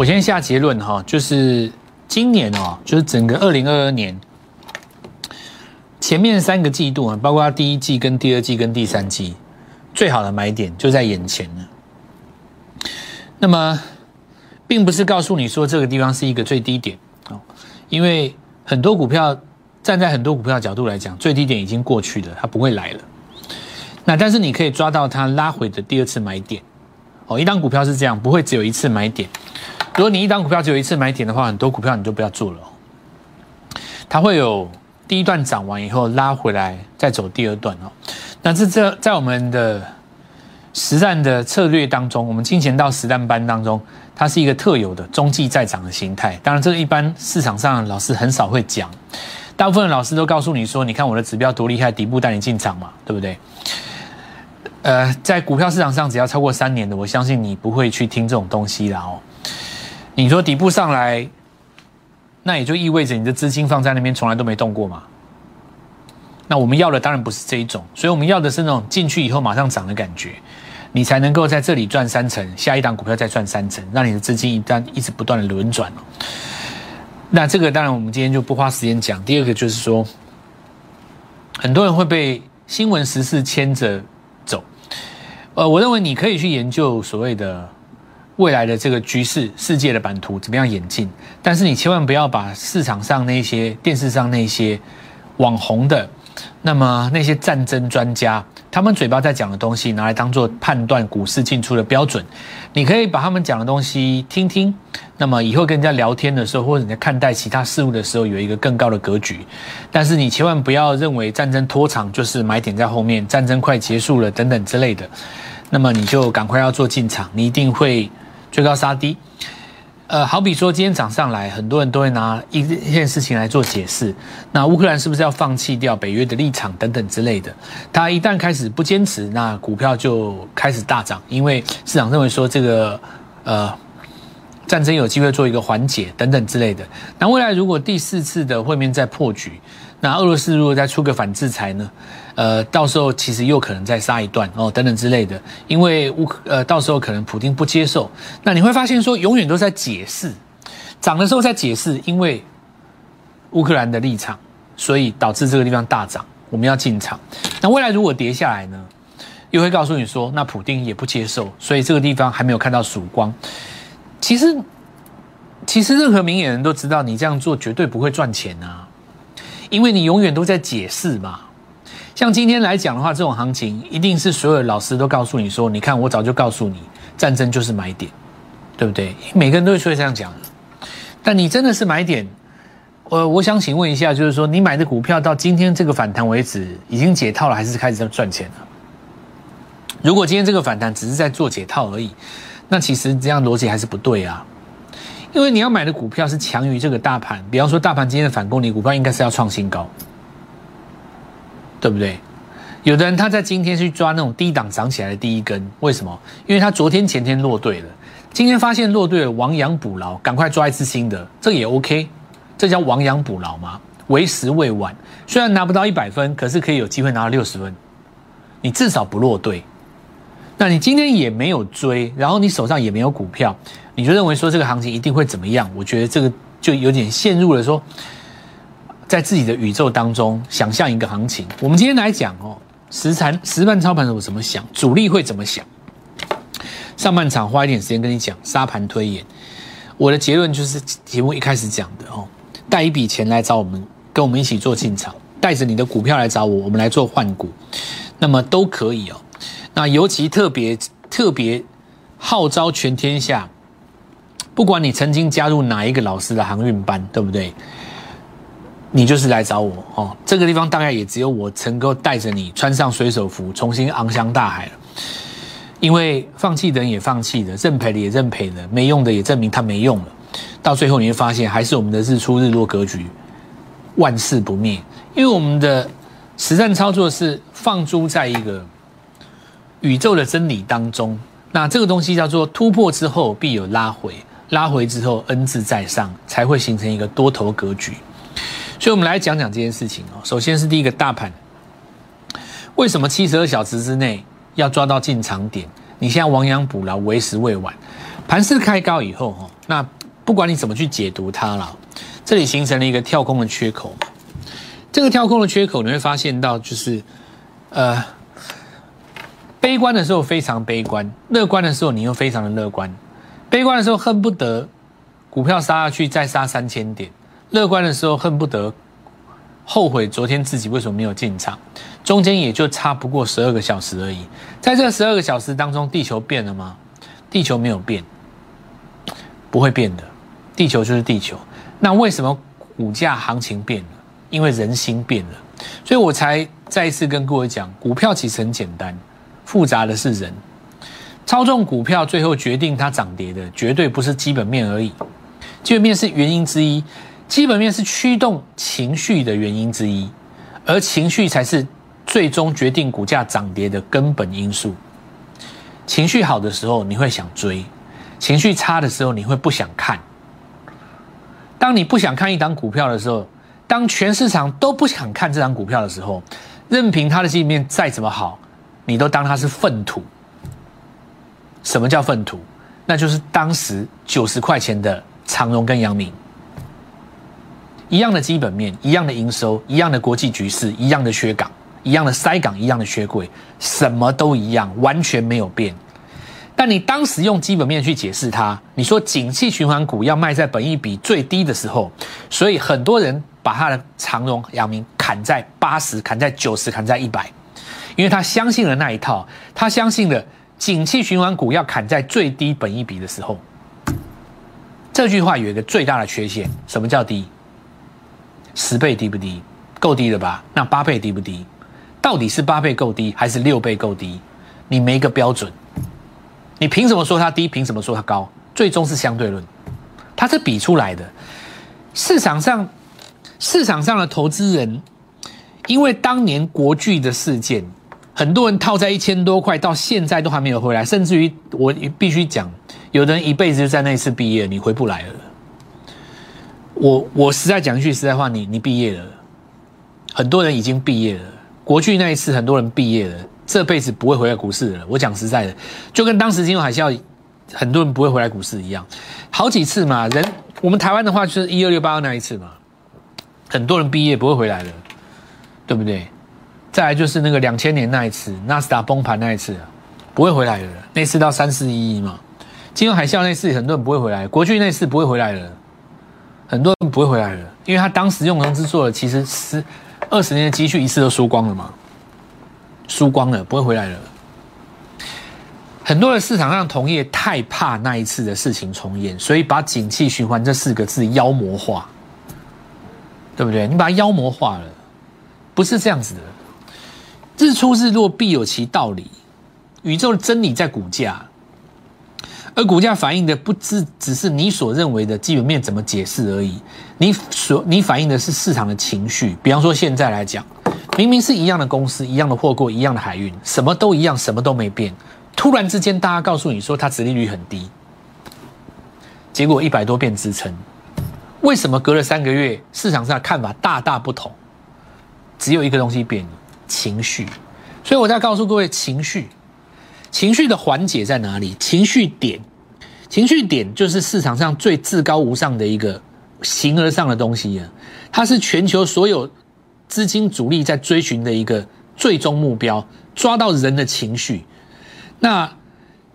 我先下结论哈，就是今年哦，就是整个二零二二年前面三个季度啊，包括第一季、跟第二季、跟第三季，最好的买点就在眼前了。那么，并不是告诉你说这个地方是一个最低点哦，因为很多股票站在很多股票角度来讲，最低点已经过去了，它不会来了。那但是你可以抓到它拉回的第二次买点哦，一档股票是这样，不会只有一次买点。如果你一档股票只有一次买点的话，很多股票你就不要做了。它会有第一段涨完以后拉回来，再走第二段哦。那这这在我们的实战的策略当中，我们金钱到实战班当中，它是一个特有的中继再涨的形态。当然，这个一般市场上老师很少会讲，大部分的老师都告诉你说：“你看我的指标多厉害，底部带你进场嘛，对不对？”呃，在股票市场上，只要超过三年的，我相信你不会去听这种东西了哦。你说底部上来，那也就意味着你的资金放在那边从来都没动过嘛？那我们要的当然不是这一种，所以我们要的是那种进去以后马上涨的感觉，你才能够在这里赚三成，下一档股票再赚三成，让你的资金一旦一直不断的轮转。那这个当然我们今天就不花时间讲。第二个就是说，很多人会被新闻时事牵着走，呃，我认为你可以去研究所谓的。未来的这个局势、世界的版图怎么样演进？但是你千万不要把市场上那些、电视上那些网红的，那么那些战争专家，他们嘴巴在讲的东西，拿来当做判断股市进出的标准。你可以把他们讲的东西听听，那么以后跟人家聊天的时候，或者你在看待其他事物的时候，有一个更高的格局。但是你千万不要认为战争拖长就是买点在后面，战争快结束了等等之类的，那么你就赶快要做进场，你一定会。追高杀低，呃，好比说今天涨上来，很多人都会拿一件事情来做解释。那乌克兰是不是要放弃掉北约的立场等等之类的？他一旦开始不坚持，那股票就开始大涨，因为市场认为说这个呃战争有机会做一个缓解等等之类的。那未来如果第四次的会面再破局，那俄罗斯如果再出个反制裁呢？呃，到时候其实又可能再杀一段哦，等等之类的，因为乌呃，到时候可能普京不接受，那你会发现说，永远都在解释，涨的时候在解释，因为乌克兰的立场，所以导致这个地方大涨，我们要进场。那未来如果跌下来呢，又会告诉你说，那普丁也不接受，所以这个地方还没有看到曙光。其实，其实任何明眼人都知道，你这样做绝对不会赚钱啊，因为你永远都在解释嘛。像今天来讲的话，这种行情一定是所有老师都告诉你说：“你看，我早就告诉你，战争就是买点，对不对？”每个人都会说这样讲。但你真的是买点？呃，我想请问一下，就是说你买的股票到今天这个反弹为止，已经解套了，还是开始在赚钱了？如果今天这个反弹只是在做解套而已，那其实这样逻辑还是不对啊。因为你要买的股票是强于这个大盘，比方说大盘今天的反攻，你股票应该是要创新高。对不对？有的人他在今天去抓那种低档涨起来的第一根，为什么？因为他昨天前天落队了，今天发现落队了，亡羊补牢，赶快抓一次新的，这也 OK，这叫亡羊补牢吗？为时未晚，虽然拿不到一百分，可是可以有机会拿到六十分，你至少不落队。那你今天也没有追，然后你手上也没有股票，你就认为说这个行情一定会怎么样？我觉得这个就有点陷入了说。在自己的宇宙当中想象一个行情。我们今天来讲哦，实盘实盘操盘手怎么想，主力会怎么想。上半场花一点时间跟你讲沙盘推演。我的结论就是节目一开始讲的哦，带一笔钱来找我们，跟我们一起做进场，带着你的股票来找我，我们来做换股，那么都可以哦。那尤其特别特别号召全天下，不管你曾经加入哪一个老师的航运班，对不对？你就是来找我哦，这个地方大概也只有我能够带着你穿上水手服，重新昂向大海了。因为放弃的人也放弃了，认赔的也认赔了，没用的也证明他没用了。到最后你会发现，还是我们的日出日落格局，万世不灭。因为我们的实战操作是放诸在一个宇宙的真理当中，那这个东西叫做突破之后必有拉回，拉回之后恩字在上，才会形成一个多头格局。所以，我们来讲讲这件事情哦。首先是第一个大盘，为什么七十二小时之内要抓到进场点？你现在亡羊补牢，为时未晚。盘势开高以后，哈，那不管你怎么去解读它了，这里形成了一个跳空的缺口。这个跳空的缺口，你会发现到就是，呃，悲观的时候非常悲观，乐观的时候你又非常的乐观。悲观的时候恨不得股票杀下去再杀三千点，乐观的时候恨不得后悔昨天自己为什么没有进场。中间也就差不过十二个小时而已，在这十二个小时当中，地球变了吗？地球没有变。不会变的，地球就是地球。那为什么股价行情变了？因为人心变了，所以我才再一次跟各位讲，股票其实很简单，复杂的是人。操纵股票最后决定它涨跌的，绝对不是基本面而已。基本面是原因之一，基本面是驱动情绪的原因之一，而情绪才是最终决定股价涨跌的根本因素。情绪好的时候，你会想追。情绪差的时候，你会不想看。当你不想看一档股票的时候，当全市场都不想看这档股票的时候，任凭它的基本面再怎么好，你都当它是粪土。什么叫粪土？那就是当时九十块钱的长荣跟阳明，一样的基本面，一样的营收，一样的国际局势，一样的缺港，一样的塞港，一样的缺柜，什么都一样，完全没有变。但你当时用基本面去解释它，你说景气循环股要卖在本益比最低的时候，所以很多人把他的长荣、阳明砍在八十、砍在九十、砍在一百，因为他相信了那一套，他相信了景气循环股要砍在最低本一比的时候。这句话有一个最大的缺陷，什么叫低？十倍低不低？够低了吧？那八倍低不低？到底是八倍够低，还是六倍够低？你没个标准。你凭什么说它低？凭什么说它高？最终是相对论，它是比出来的。市场上，市场上的投资人，因为当年国巨的事件，很多人套在一千多块，到现在都还没有回来。甚至于，我必须讲，有的人一辈子就在那一次毕业，你回不来了。我我实在讲一句实在话，你你毕业了，很多人已经毕业了。国巨那一次，很多人毕业了。这辈子不会回来股市了。我讲实在的，就跟当时金融海啸，很多人不会回来股市一样。好几次嘛，人我们台湾的话就是一二六八那一次嘛，很多人毕业不会回来了，对不对？再来就是那个两千年那一次，纳斯达崩盘那一次，不会回来了。那次到三四一一嘛，金融海啸那次很多人不会回来，国巨那次不会回来了，很多人不会回来了，因为他当时用融资做了，其实十二十年的积蓄一次都输光了嘛。输光了，不会回来了。很多的市场上同业太怕那一次的事情重演，所以把“景气循环”这四个字妖魔化，对不对？你把它妖魔化了，不是这样子的。日出日落必有其道理，宇宙的真理在股价，而股价反映的不只只是你所认为的基本面怎么解释而已。你所你反映的是市场的情绪。比方说现在来讲。明明是一样的公司，一样的货柜，一样的海运，什么都一样，什么都没变。突然之间，大家告诉你说它殖利率很低，结果一百多变支撑。为什么隔了三个月，市场上的看法大大不同？只有一个东西变了，情绪。所以我在告诉各位，情绪，情绪的缓解在哪里？情绪点，情绪点就是市场上最至高无上的一个形而上的东西啊！它是全球所有。资金主力在追寻的一个最终目标，抓到人的情绪。那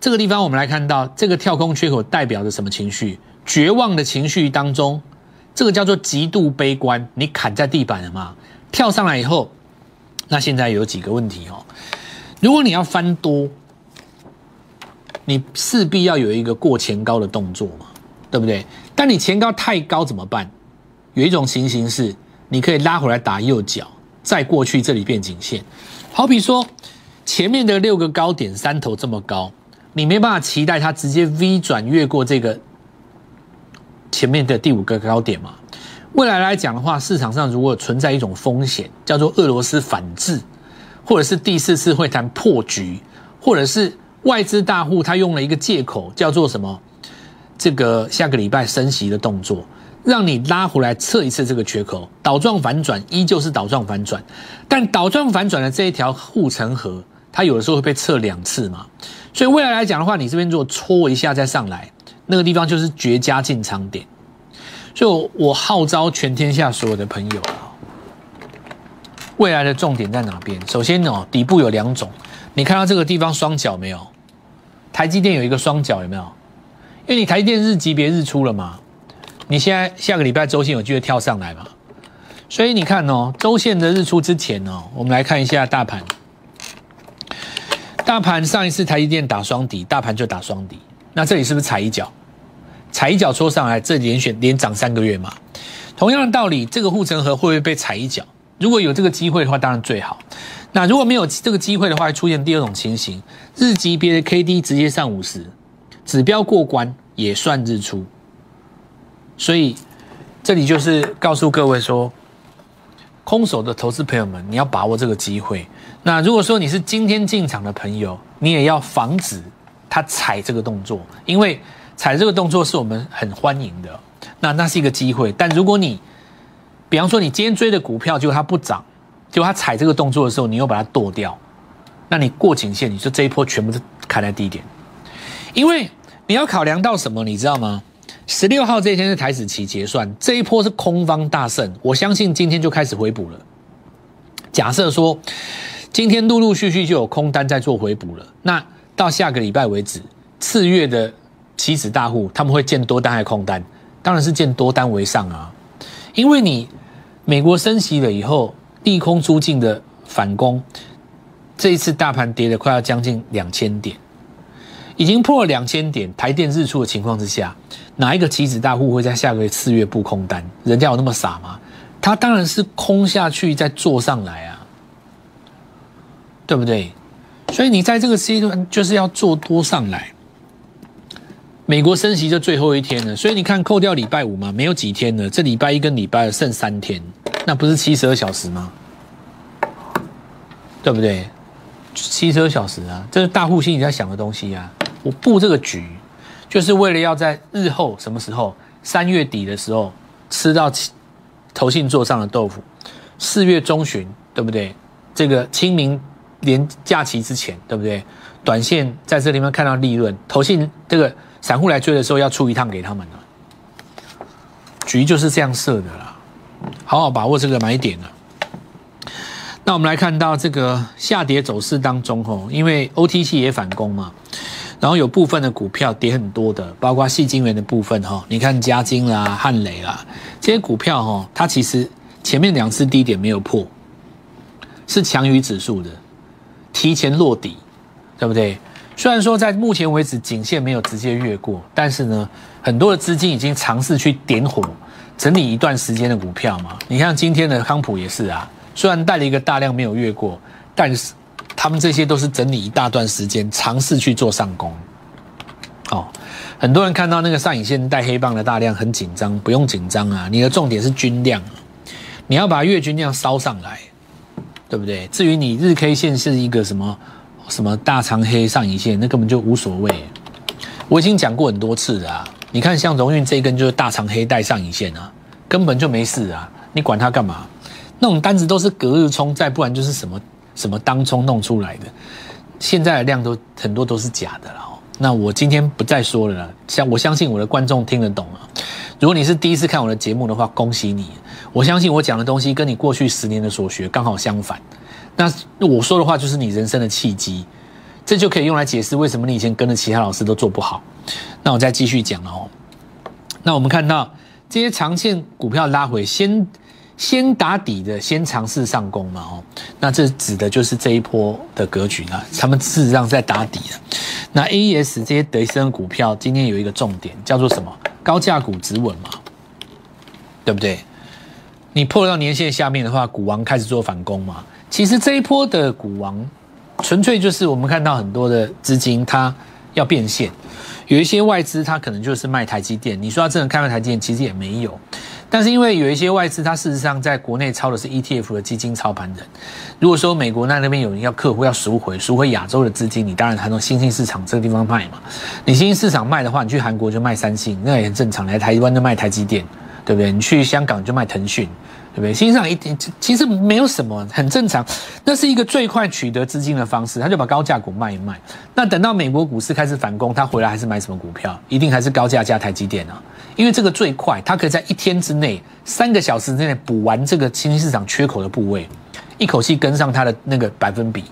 这个地方，我们来看到这个跳空缺口代表着什么情绪？绝望的情绪当中，这个叫做极度悲观。你砍在地板了吗？跳上来以后，那现在有几个问题哦。如果你要翻多，你势必要有一个过前高的动作嘛，对不对？但你前高太高怎么办？有一种情形是。你可以拉回来打右脚，再过去这里变颈线。好比说，前面的六个高点三头这么高，你没办法期待它直接 V 转越过这个前面的第五个高点嘛？未来来讲的话，市场上如果存在一种风险，叫做俄罗斯反制，或者是第四次会谈破局，或者是外资大户他用了一个借口，叫做什么？这个下个礼拜升息的动作。让你拉回来测一次这个缺口，倒状反转依旧是倒状反转，但倒状反转的这一条护城河，它有的时候会被测两次嘛，所以未来来讲的话，你这边如果戳一下再上来，那个地方就是绝佳进场点。所以，我号召全天下所有的朋友啊，未来的重点在哪边？首先哦，底部有两种，你看到这个地方双脚没有？台积电有一个双脚有没有？因为你台积电日级别日出了嘛，你现在下个礼拜周线有机会跳上来嘛？所以你看哦，周线的日出之前哦，我们来看一下大盘。大盘上一次台积电打双底，大盘就打双底，那这里是不是踩一脚？踩一脚戳上来，这连选连涨三个月嘛。同样的道理，这个护城河会不会被踩一脚？如果有这个机会的话，当然最好。那如果没有这个机会的话，会出现第二种情形，日级别的 K D 直接上五十，指标过关也算日出。所以这里就是告诉各位说，空手的投资朋友们，你要把握这个机会。那如果说你是今天进场的朋友，你也要防止他踩这个动作，因为。踩这个动作是我们很欢迎的，那那是一个机会。但如果你，比方说你今天追的股票，结果它不涨，结果它踩这个动作的时候，你又把它剁掉，那你过颈线，你说这一波全部是砍在低点，因为你要考量到什么，你知道吗？十六号这一天是台子期结算，这一波是空方大胜，我相信今天就开始回补了。假设说今天陆陆续续就有空单在做回补了，那到下个礼拜为止，次月的。棋子大户他们会建多单还是空单？当然是建多单为上啊，因为你美国升息了以后，利空出尽的反攻，这一次大盘跌了快要将近两千点，已经破了两千点，台电日出的情况之下，哪一个棋子大户会在下个月四月布空单？人家有那么傻吗？他当然是空下去再做上来啊，对不对？所以你在这个阶段就是要做多上来。美国升息就最后一天了，所以你看，扣掉礼拜五嘛，没有几天了。这礼拜一跟礼拜二剩三天，那不是七十二小时吗？对不对？七十二小时啊，这是大户心里在想的东西啊。我布这个局，就是为了要在日后什么时候，三月底的时候吃到投信座上的豆腐，四月中旬，对不对？这个清明连假期之前，对不对？短线在这里面看到利润，投信这个。散户来追的时候要出一趟给他们了，局就是这样设的啦，好好把握这个买点了。那我们来看到这个下跌走势当中，吼，因为 OTC 也反攻嘛，然后有部分的股票跌很多的，包括细晶圆的部分，哈，你看嘉金啦、汉雷啦这些股票，哈，它其实前面两次低点没有破，是强于指数的，提前落底，对不对？虽然说在目前为止颈线没有直接越过，但是呢，很多的资金已经尝试去点火整理一段时间的股票嘛。你看今天的康普也是啊，虽然带了一个大量没有越过，但是他们这些都是整理一大段时间，尝试去做上攻。哦，很多人看到那个上影线带黑棒的大量很紧张，不用紧张啊，你的重点是均量，你要把月均量烧上来，对不对？至于你日 K 线是一个什么？什么大长黑上影线，那根本就无所谓。我已经讲过很多次了啊！你看，像荣运这一根就是大长黑带上影线啊，根本就没事啊！你管它干嘛？那种单子都是隔日冲，再不然就是什么什么当冲弄出来的。现在的量都很多都是假的了。那我今天不再说了啦。像我相信我的观众听得懂了。如果你是第一次看我的节目的话，恭喜你！我相信我讲的东西跟你过去十年的所学刚好相反。那我说的话就是你人生的契机，这就可以用来解释为什么你以前跟着其他老师都做不好。那我再继续讲哦。那我们看到这些长线股票拉回，先先打底的，先尝试上攻嘛哦。那这指的就是这一波的格局呢，他们事实上在打底的。那 A E S 这些德森股票今天有一个重点叫做什么？高价股止稳嘛，对不对？你破到年线下面的话，股王开始做反攻嘛。其实这一波的股王，纯粹就是我们看到很多的资金它要变现，有一些外资它可能就是卖台积电。你说它真的看卖台积电，其实也没有。但是因为有一些外资，它事实上在国内操的是 ETF 的基金操盘人。如果说美国那那边有人要客户要赎回赎回亚洲的资金，你当然还从新兴市场这个地方卖嘛。你新兴市场卖的话，你去韩国就卖三星，那也很正常。来台湾就卖台积电，对不对？你去香港就卖腾讯，对不对？新上一点其实没有什么，很正常。那是一个最快取得资金的方式，他就把高价股卖一卖。那等到美国股市开始反攻，他回来还是买什么股票？一定还是高价加台积电啊，因为这个最快，他可以在一天之内、三个小时之内补完这个新兴市场缺口的部位，一口气跟上它的那个百分比，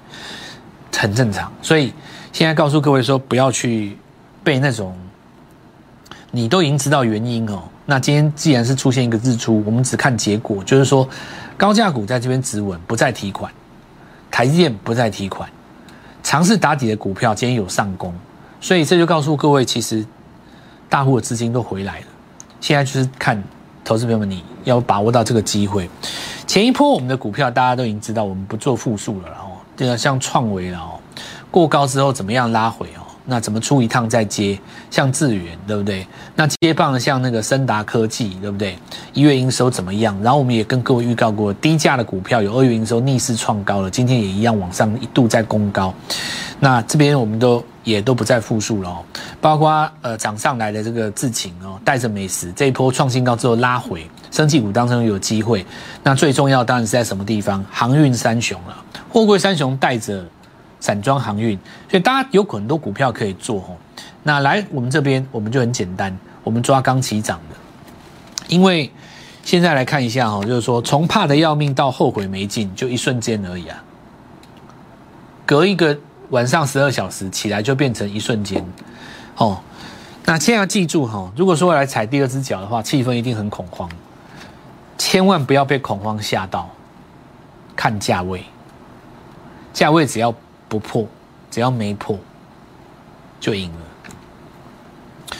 很正常。所以现在告诉各位说，不要去被那种。你都已经知道原因哦，那今天既然是出现一个日出，我们只看结果，就是说高价股在这边止稳，不再提款，台积电不再提款，尝试打底的股票今天有上攻，所以这就告诉各位，其实大户的资金都回来了，现在就是看投资朋友们你要把握到这个机会。前一波我们的股票大家都已经知道，我们不做复数了哦，这个像创维了哦，过高之后怎么样拉回哦？那怎么出一趟再接？像智源对不对？那接棒像那个森达科技对不对？一月营收怎么样？然后我们也跟各位预告过，低价的股票有二月营收逆势创高了，今天也一样往上一度在攻高。那这边我们都也都不再复述了哦，包括呃涨上来的这个智勤哦，带着美食这一波创新高之后拉回，升气股当中有机会。那最重要当然是在什么地方？航运三雄了，货柜三雄带着。散装航运，所以大家有很多股票可以做哦。那来我们这边，我们就很简单，我们抓刚起涨的。因为现在来看一下哈，就是说从怕的要命到后悔没进，就一瞬间而已啊。隔一个晚上十二小时起来就变成一瞬间哦。那现在要记住哈，如果说来踩第二只脚的话，气氛一定很恐慌，千万不要被恐慌吓到。看价位，价位只要。不破，只要没破，就赢了。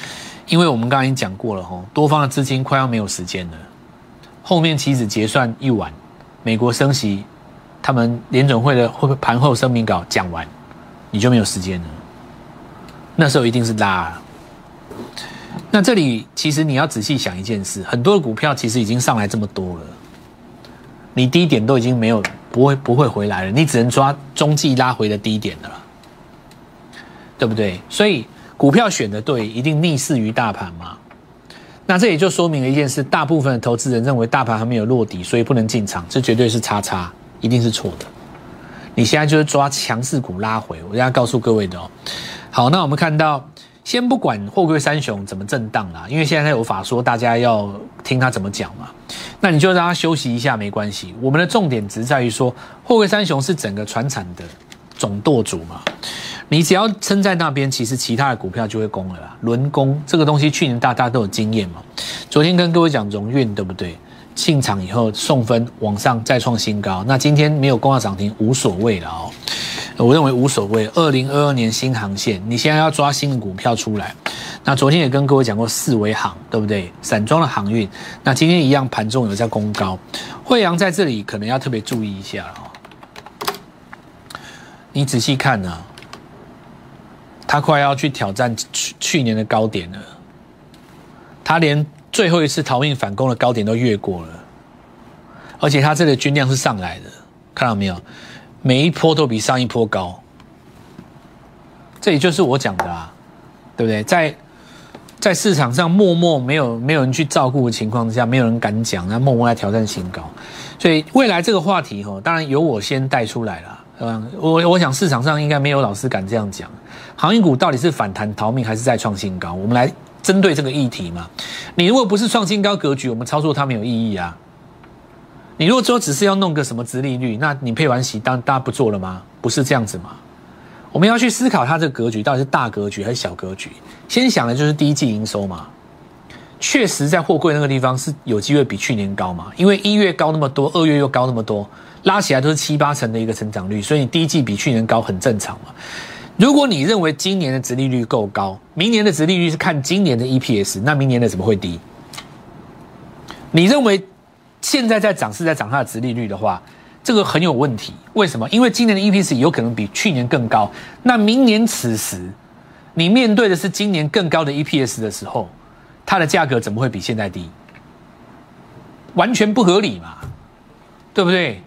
因为我们刚刚已经讲过了哈，多方的资金快要没有时间了。后面期指结算一晚，美国升息，他们联准会的会盘后声明稿讲完，你就没有时间了。那时候一定是拉。那这里其实你要仔细想一件事，很多的股票其实已经上来这么多了，你低点都已经没有。不会不会回来了，你只能抓中继拉回的低点的了，对不对？所以股票选的对，一定逆势于大盘嘛。那这也就说明了一件事：大部分的投资人认为大盘还没有落底，所以不能进场，这绝对是叉叉，一定是错的。你现在就是抓强势股拉回，我要告诉各位的哦。好，那我们看到。先不管货柜三雄怎么震荡啦，因为现在他有法说，大家要听他怎么讲嘛。那你就让他休息一下，没关系。我们的重点只在于说，货柜三雄是整个船产的总舵主嘛。你只要撑在那边，其实其他的股票就会攻了啦。轮攻这个东西，去年大家都有经验嘛。昨天跟各位讲荣运，对不对？进场以后送分往上再创新高，那今天没有攻到涨停，无所谓了哦。我认为无所谓。二零二二年新航线，你现在要抓新的股票出来。那昨天也跟各位讲过四维航，对不对？散装的航运。那今天一样，盘中有在攻高。惠阳在这里可能要特别注意一下哦。你仔细看呢，它快要去挑战去去年的高点了。它连最后一次逃命反攻的高点都越过了，而且它这个均量是上来的，看到没有？每一波都比上一波高，这也就是我讲的啊，对不对？在在市场上默默没有没有人去照顾的情况之下，没有人敢讲，那默默来挑战新高。所以未来这个话题哈，当然由我先带出来了。嗯，我我想市场上应该没有老师敢这样讲。航运股到底是反弹逃命，还是再创新高？我们来针对这个议题嘛。你如果不是创新高格局，我们操作它没有意义啊。你如果说只是要弄个什么殖利率，那你配完息，当大家不做了吗？不是这样子吗？我们要去思考它这个格局到底是大格局还是小格局。先想的就是第一季营收嘛，确实在货柜那个地方是有机会比去年高嘛，因为一月高那么多，二月又高那么多，拉起来都是七八成的一个成长率，所以你第一季比去年高很正常嘛。如果你认为今年的殖利率够高，明年的殖利率是看今年的 EPS，那明年的怎么会低？你认为？现在在涨是在涨它的殖利率的话，这个很有问题。为什么？因为今年的 EPS 有可能比去年更高。那明年此时，你面对的是今年更高的 EPS 的时候，它的价格怎么会比现在低？完全不合理嘛，对不对？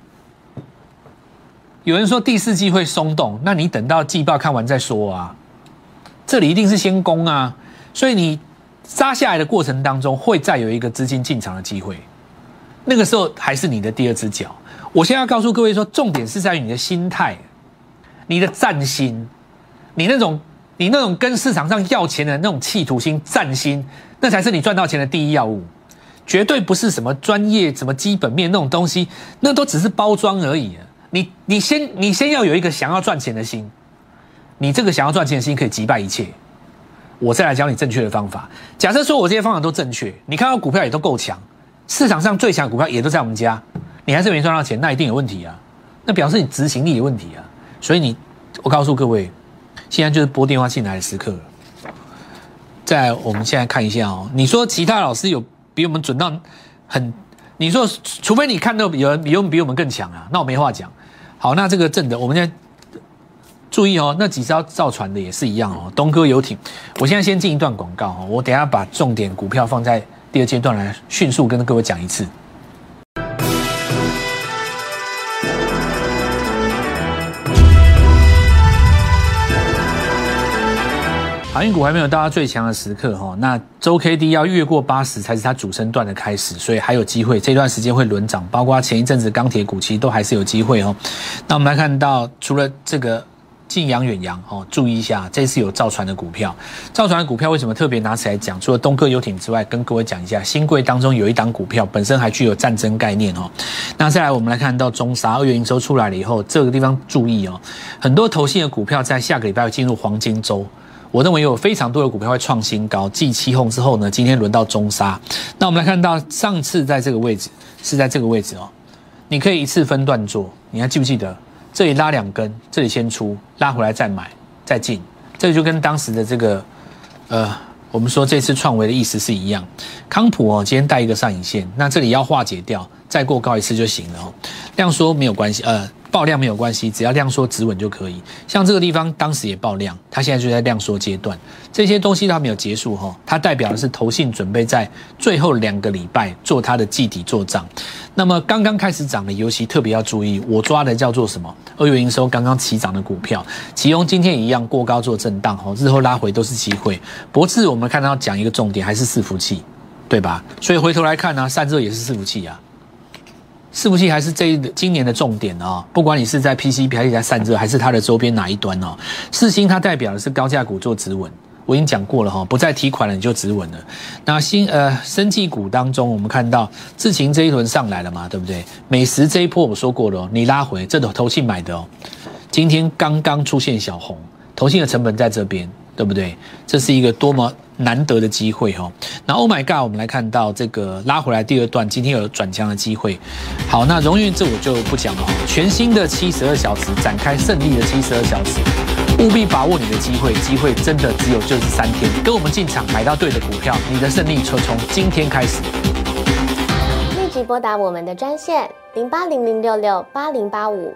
有人说第四季会松动，那你等到季报看完再说啊。这里一定是先攻啊，所以你杀下来的过程当中，会再有一个资金进场的机会，那个时候还是你的第二只脚。我现在要告诉各位说，重点是在于你的心态，你的战心，你那种你那种跟市场上要钱的那种企图心、战心，那才是你赚到钱的第一要务，绝对不是什么专业、什么基本面那种东西，那都只是包装而已。你你先你先要有一个想要赚钱的心，你这个想要赚钱的心可以击败一切。我再来教你正确的方法。假设说我这些方法都正确，你看到股票也都够强，市场上最强股票也都在我们家，你还是没赚到钱，那一定有问题啊！那表示你执行力有问题啊！所以你，我告诉各位，现在就是拨电话进来的时刻。再我们现在看一下哦，你说其他老师有比我们准到很？你说除非你看到有人比我们比我们更强啊，那我没话讲。好，那这个正的，我们现在。注意哦，那几艘造船的也是一样哦。东哥游艇，我现在先进一段广告哦，我等下把重点股票放在第二阶段来迅速跟各位讲一次。航运股还没有到它最强的时刻哈，那周 K D 要越过八十才是它主升段的开始，所以还有机会，这段时间会轮涨，包括前一阵子钢铁股其实都还是有机会哦。那我们来看到，除了这个。近洋远洋哦，注意一下，这次有造船的股票。造船的股票为什么特别拿起来讲？除了东哥游艇之外，跟各位讲一下，新贵当中有一档股票本身还具有战争概念哦。那再来，我们来看到中沙二月营收出来了以后，这个地方注意哦，很多投信的股票在下个礼拜会进入黄金周。我认为有非常多的股票会创新高。继七红之后呢，今天轮到中沙。那我们来看到上次在这个位置是在这个位置哦，你可以一次分段做，你还记不记得？这里拉两根，这里先出，拉回来再买再进，这就跟当时的这个，呃，我们说这次创维的意思是一样。康普哦，今天带一个上影线，那这里要化解掉，再过高一次就行了哦。量缩没有关系，呃。爆量没有关系，只要量缩止稳就可以。像这个地方当时也爆量，它现在就在量缩阶段。这些东西它没有结束哈，它代表的是投信准备在最后两个礼拜做它的季底做账。那么刚刚开始涨的，尤其特别要注意，我抓的叫做什么？二月营收刚刚起涨的股票，其中今天一样过高做震荡哈，日后拉回都是机会。博智我们看到讲一个重点，还是伺服器，对吧？所以回头来看呢，散热也是伺服器啊。伺服器还是这一今年的重点哦，不管你是在 PCB 还是在散热，还是它的周边哪一端哦，四星它代表的是高价股做止稳，我已经讲过了哈，不再提款了你就止稳了。那新呃生技股当中，我们看到智勤这一轮上来了嘛，对不对？美食这一波我说过了，你拉回这都投信买的哦，今天刚刚出现小红，投信的成本在这边，对不对？这是一个多么。难得的机会哦，那 Oh my God，我们来看到这个拉回来第二段，今天有转强的机会。好，那荣誉这我就不讲了。全新的七十二小时展开胜利的七十二小时，务必把握你的机会，机会真的只有就是三天，跟我们进场买到对的股票，你的胜利就从今天开始。立即拨打我们的专线零八零零六六八零八五